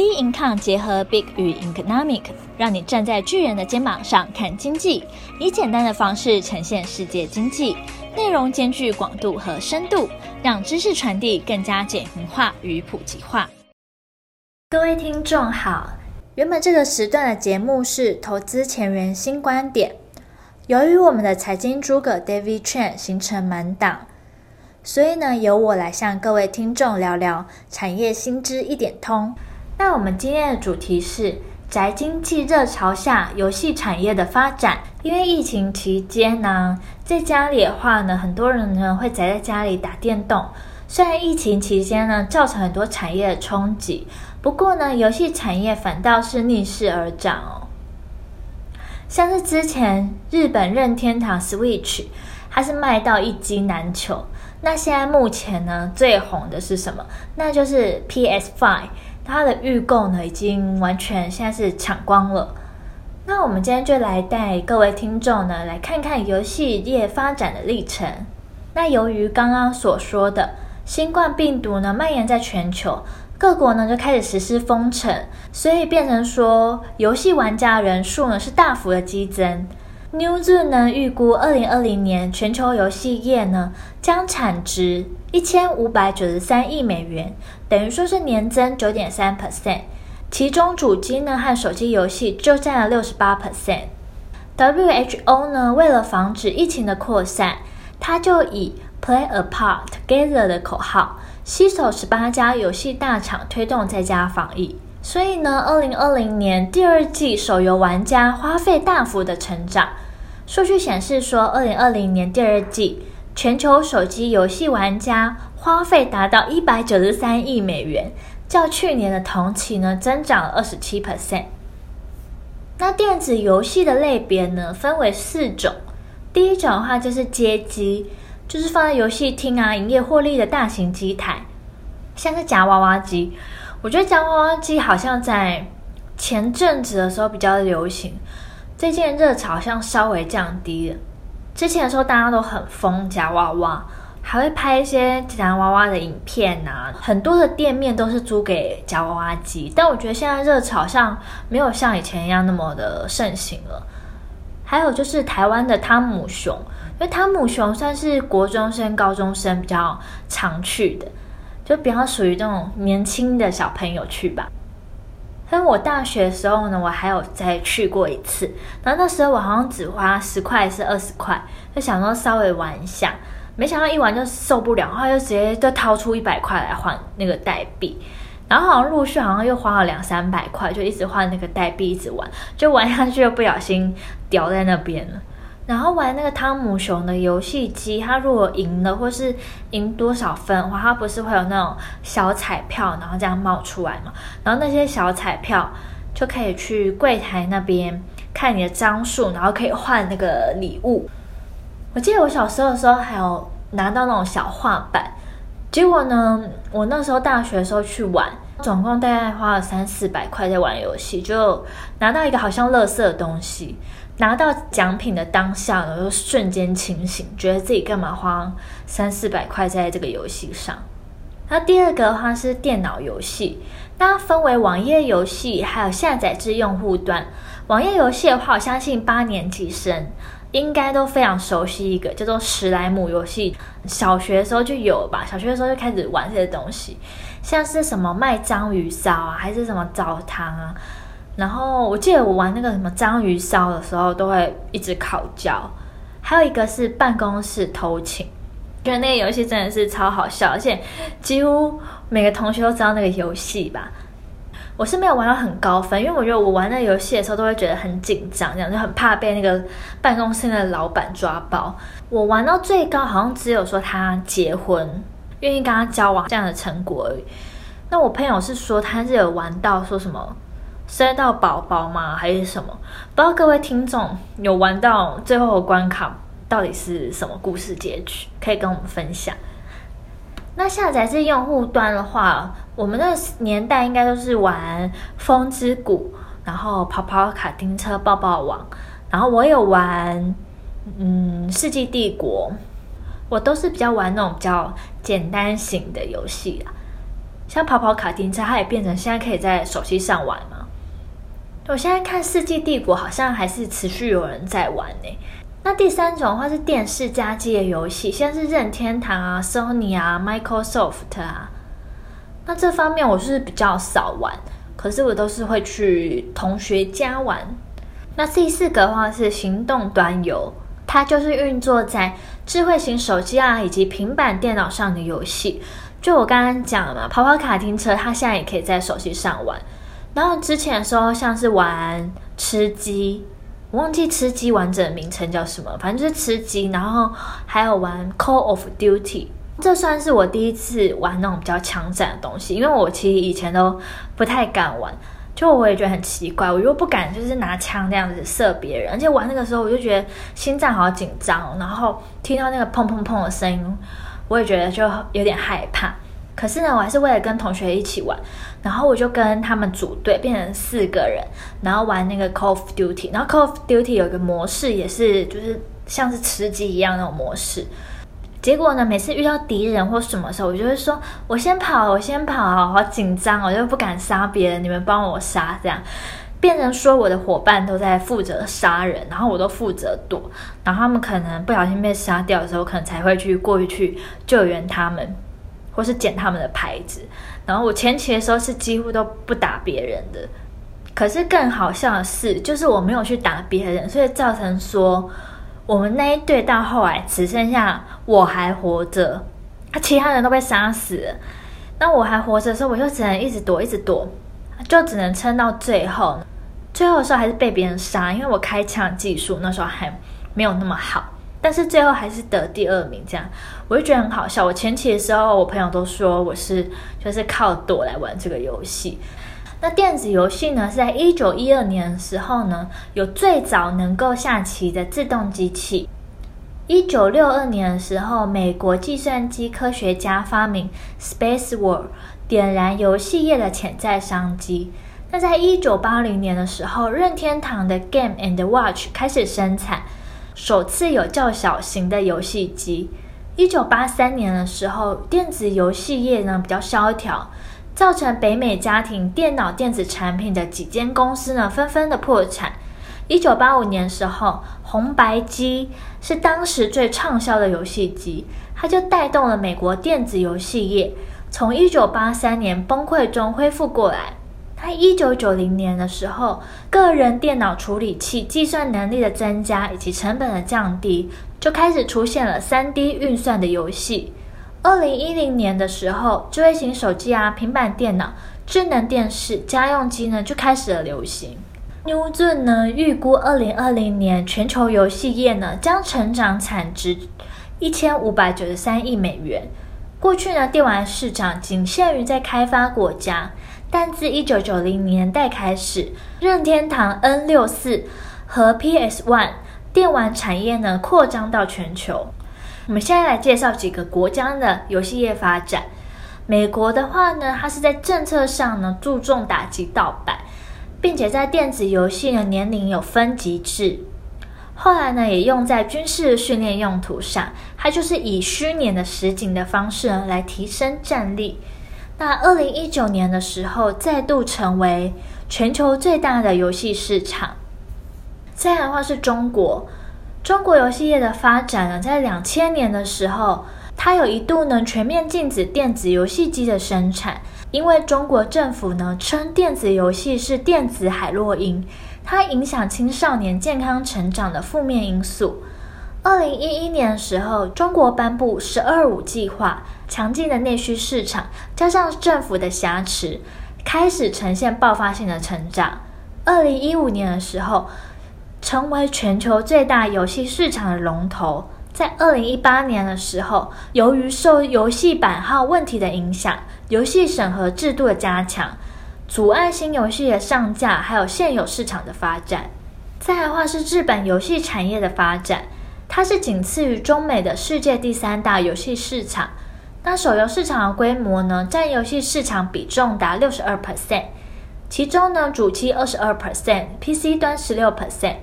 B Income 结合 Big 与 Economic，让你站在巨人的肩膀上看经济，以简单的方式呈现世界经济，内容兼具广度和深度，让知识传递更加简明化与普及化。各位听众好，原本这个时段的节目是投资前沿新观点，由于我们的财经诸葛 David Chen 形成满档，所以呢，由我来向各位听众聊聊产业新知一点通。那我们今天的主题是宅经济热潮下游戏产业的发展。因为疫情期间呢，在家里的话呢，很多人呢会宅在家里打电动。虽然疫情期间呢，造成很多产业的冲击，不过呢，游戏产业反倒是逆势而长哦。像是之前日本任天堂 Switch，它是卖到一机难求。那现在目前呢，最红的是什么？那就是 PS Five。它的预购呢，已经完全现在是抢光了。那我们今天就来带各位听众呢，来看看游戏业发展的历程。那由于刚刚所说的新冠病毒呢蔓延在全球，各国呢就开始实施封城，所以变成说游戏玩家人数呢是大幅的激增。Newzoo 呢预估，二零二零年全球游戏业呢将产值一千五百九十三亿美元，等于说是年增九点三 percent，其中主机呢和手机游戏就占了六十八 percent。WHO 呢为了防止疫情的扩散，它就以 Play Apart Together 的口号，携手十八家游戏大厂推动在家防疫。所以呢，二零二零年第二季手游玩家花费大幅的成长。数据显示说，二零二零年第二季全球手机游戏玩家花费达到一百九十三亿美元，较去年的同期呢增长了二十七 percent。那电子游戏的类别呢分为四种，第一种的话就是街机，就是放在游戏厅啊营业获利的大型机台，像是夹娃娃机。我觉得夹娃娃机好像在前阵子的时候比较流行，最近热潮像稍微降低了。之前的时候大家都很疯夹娃娃，还会拍一些夹娃娃的影片啊，很多的店面都是租给夹娃娃机。但我觉得现在热潮像没有像以前一样那么的盛行了。还有就是台湾的汤姆熊，因为汤姆熊算是国中生、高中生比较常去的。就比较属于那种年轻的小朋友去吧。但我大学的时候呢，我还有再去过一次。然后那时候我好像只花十块还是二十块，就想说稍微玩一下。没想到一玩就受不了，然后就直接就掏出一百块来换那个代币。然后好像陆续好像又花了两三百块，就一直换那个代币，一直玩，就玩下去又不小心掉在那边了。然后玩那个汤姆熊的游戏机，它如果赢了或是赢多少分的话，它不是会有那种小彩票，然后这样冒出来嘛？然后那些小彩票就可以去柜台那边看你的张数，然后可以换那个礼物。我记得我小时候的时候还有拿到那种小画板，结果呢，我那时候大学的时候去玩，总共大概花了三四百块在玩游戏，就拿到一个好像垃圾的东西。拿到奖品的当下呢，就瞬间清醒，觉得自己干嘛花三四百块在这个游戏上。那第二个的话是电脑游戏，那分为网页游戏还有下载至用户端。网页游戏的话，我相信八年级生应该都非常熟悉一个叫做史莱姆游戏，小学的时候就有吧，小学的时候就开始玩这些东西，像是什么卖章鱼烧啊，还是什么澡堂啊。然后我记得我玩那个什么章鱼烧的时候，都会一直烤焦。还有一个是办公室偷情，觉得那个游戏真的是超好笑，而且几乎每个同学都知道那个游戏吧。我是没有玩到很高分，因为我觉得我玩那个游戏的时候都会觉得很紧张，这样就很怕被那个办公室的老板抓包。我玩到最高好像只有说他结婚，愿意跟他交往这样的成果而已。那我朋友是说他是有玩到说什么。生到宝宝吗？还是什么？不知道各位听众有玩到最后的关卡到底是什么故事结局？可以跟我们分享。那下载至用户端的话，我们那年代应该都是玩《风之谷》，然后跑跑卡丁车、爆爆王，然后我有玩嗯《世纪帝国》，我都是比较玩那种比较简单型的游戏啊。像跑跑卡丁车，它也变成现在可以在手机上玩嘛。我现在看《世纪帝国》，好像还是持续有人在玩呢。那第三种话是电视加机的游戏，像是任天堂啊、Sony 啊、Microsoft 啊。那这方面我是比较少玩，可是我都是会去同学家玩。那第四个的话是行动端游，它就是运作在智慧型手机啊以及平板电脑上的游戏。就我刚刚讲了嘛，跑跑卡丁车，它现在也可以在手机上玩。然后之前的时候，像是玩吃鸡，我忘记吃鸡完整的名称叫什么，反正就是吃鸡。然后还有玩 Call of Duty，这算是我第一次玩那种比较枪战的东西，因为我其实以前都不太敢玩，就我也觉得很奇怪，我又不敢就是拿枪这样子射别人，而且玩那个时候我就觉得心脏好紧张，然后听到那个砰砰砰的声音，我也觉得就有点害怕。可是呢，我还是为了跟同学一起玩，然后我就跟他们组队，变成四个人，然后玩那个 Call of Duty。然后 Call of Duty 有一个模式，也是就是像是吃鸡一样那种模式。结果呢，每次遇到敌人或什么时候，我就会说：“我先跑，我先跑，好紧张，我就不敢杀别人，你们帮我杀。”这样变成说我的伙伴都在负责杀人，然后我都负责躲，然后他们可能不小心被杀掉的时候，可能才会去过去救援他们。或是捡他们的牌子，然后我前期的时候是几乎都不打别人的，可是更好笑的是，就是我没有去打别人，所以造成说我们那一队到后来只剩下我还活着，其他人都被杀死了。那我还活着的时候，我就只能一直躲，一直躲，就只能撑到最后。最后的时候还是被别人杀，因为我开枪技术那时候还没有那么好。但是最后还是得第二名，这样我就觉得很好笑。我前期的时候，我朋友都说我是就是靠躲来玩这个游戏。那电子游戏呢，是在一九一二年的时候呢，有最早能够下棋的自动机器。一九六二年的时候，美国计算机科学家发明 Spaceward，点燃游戏业的潜在商机。那在一九八零年的时候，任天堂的 Game and Watch 开始生产。首次有较小型的游戏机。一九八三年的时候，电子游戏业呢比较萧条，造成北美家庭电脑电子产品的几间公司呢纷纷的破产。一九八五年时候，红白机是当时最畅销的游戏机，它就带动了美国电子游戏业从一九八三年崩溃中恢复过来。在一九九零年的时候，个人电脑处理器计算能力的增加以及成本的降低，就开始出现了三 D 运算的游戏。二零一零年的时候，智慧型手机啊、平板电脑、智能电视、家用机呢就开始了流行。牛顿呢预估二零二零年全球游戏业呢将成长产值一千五百九十三亿美元。过去呢电玩市场仅限于在开发国家。但自一九九零年代开始，任天堂 N 六四和 PS One 电玩产业呢扩张到全球。我们现在来介绍几个国家的游戏业发展。美国的话呢，它是在政策上呢注重打击盗版，并且在电子游戏的年龄有分级制。后来呢，也用在军事训练用途上，它就是以虚拟的实景的方式呢来提升战力。那二零一九年的时候，再度成为全球最大的游戏市场。再来的话是中国，中国游戏业的发展呢，在两千年的时候，它有一度呢全面禁止电子游戏机的生产，因为中国政府呢称电子游戏是电子海洛因，它影响青少年健康成长的负面因素。二零一一年的时候，中国颁布“十二五”计划，强劲的内需市场加上政府的挟持，开始呈现爆发性的成长。二零一五年的时候，成为全球最大游戏市场的龙头。在二零一八年的时候，由于受游戏版号问题的影响，游戏审核制度的加强，阻碍新游戏的上架，还有现有市场的发展。再来的话是日本游戏产业的发展。它是仅次于中美的世界第三大游戏市场。那手游市场的规模呢，占游戏市场比重达六十二 percent，其中呢，主机二十二 percent，PC 端十六 percent。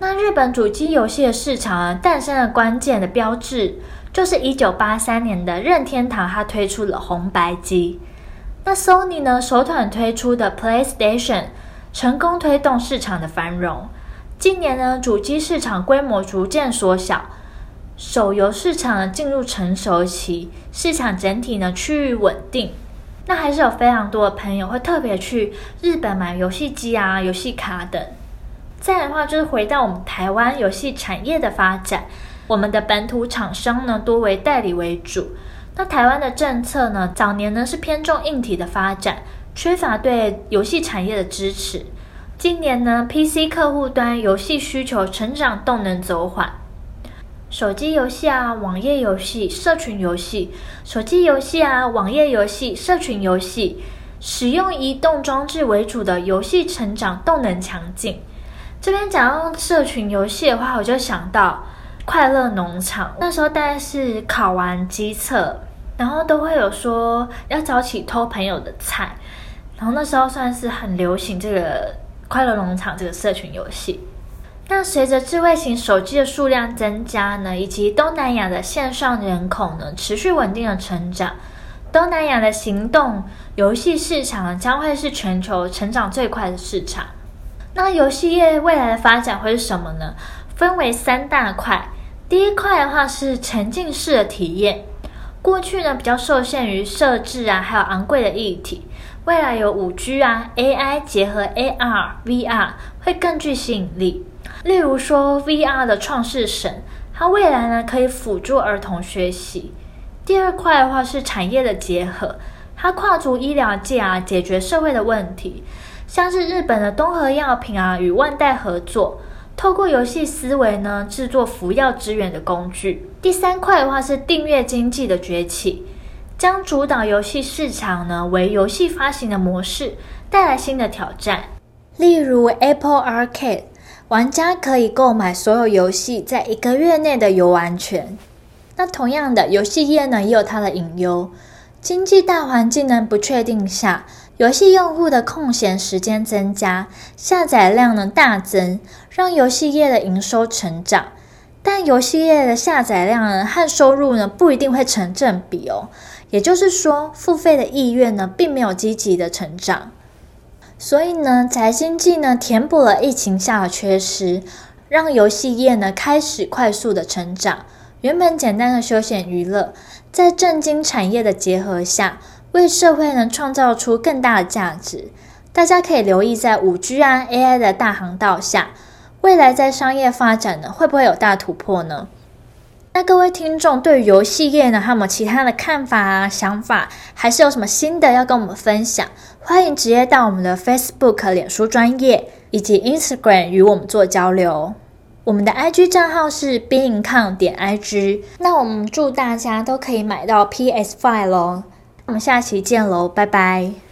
那日本主机游戏的市场啊，诞生的关键的标志，就是一九八三年的任天堂，它推出了红白机。那 Sony 呢，首团推出的 PlayStation，成功推动市场的繁荣。近年呢，主机市场规模逐渐缩小，手游市场呢进入成熟期，市场整体呢趋于稳定。那还是有非常多的朋友会特别去日本买游戏机啊、游戏卡等。再来的话，就是回到我们台湾游戏产业的发展。我们的本土厂商呢，多为代理为主。那台湾的政策呢，早年呢是偏重硬体的发展，缺乏对游戏产业的支持。今年呢，PC 客户端游戏需求成长动能走缓，手机游戏啊、网页游戏、社群游戏、手机游戏啊、网页游戏、社群游戏，使用移动装置为主的游戏成长动能强劲。这边讲到社群游戏的话，我就想到。快乐农场那时候大概是考完基测，然后都会有说要早起偷朋友的菜，然后那时候算是很流行这个快乐农场这个社群游戏。那随着智慧型手机的数量增加呢，以及东南亚的线上人口呢持续稳定的成长，东南亚的行动游戏市场将会是全球成长最快的市场。那游戏业未来的发展会是什么呢？分为三大块。第一块的话是沉浸式的体验，过去呢比较受限于设置啊，还有昂贵的硬体，未来有五 G 啊，AI 结合 AR、VR 会更具吸引力。例如说 VR 的创世神，它未来呢可以辅助儿童学习。第二块的话是产业的结合，它跨足医疗界啊，解决社会的问题，像是日本的东和药品啊与万代合作。透过游戏思维呢，制作服药支援的工具。第三块的话是订阅经济的崛起，将主导游戏市场呢为游戏发行的模式，带来新的挑战。例如 Apple Arcade，玩家可以购买所有游戏在一个月内的游玩权。那同样的，游戏业呢也有它的隐忧，经济大环境呢不确定下。游戏用户的空闲时间增加，下载量呢大增，让游戏业的营收成长。但游戏业的下载量呢和收入呢不一定会成正比哦。也就是说，付费的意愿呢并没有积极的成长。所以呢，宅经济呢填补了疫情下的缺失，让游戏业呢开始快速的成长。原本简单的休闲娱乐，在正经产业的结合下。为社会能创造出更大的价值，大家可以留意在五 G 啊 AI 的大航道下，未来在商业发展呢会不会有大突破呢？那各位听众对于游戏业呢，还有没有其他的看法啊、想法，还是有什么新的要跟我们分享？欢迎直接到我们的 Facebook 脸书专业以及 Instagram 与我们做交流。我们的 IG 账号是 Beingcon 点 IG。那我们祝大家都可以买到 PS5 喽。我们下期见喽，拜拜。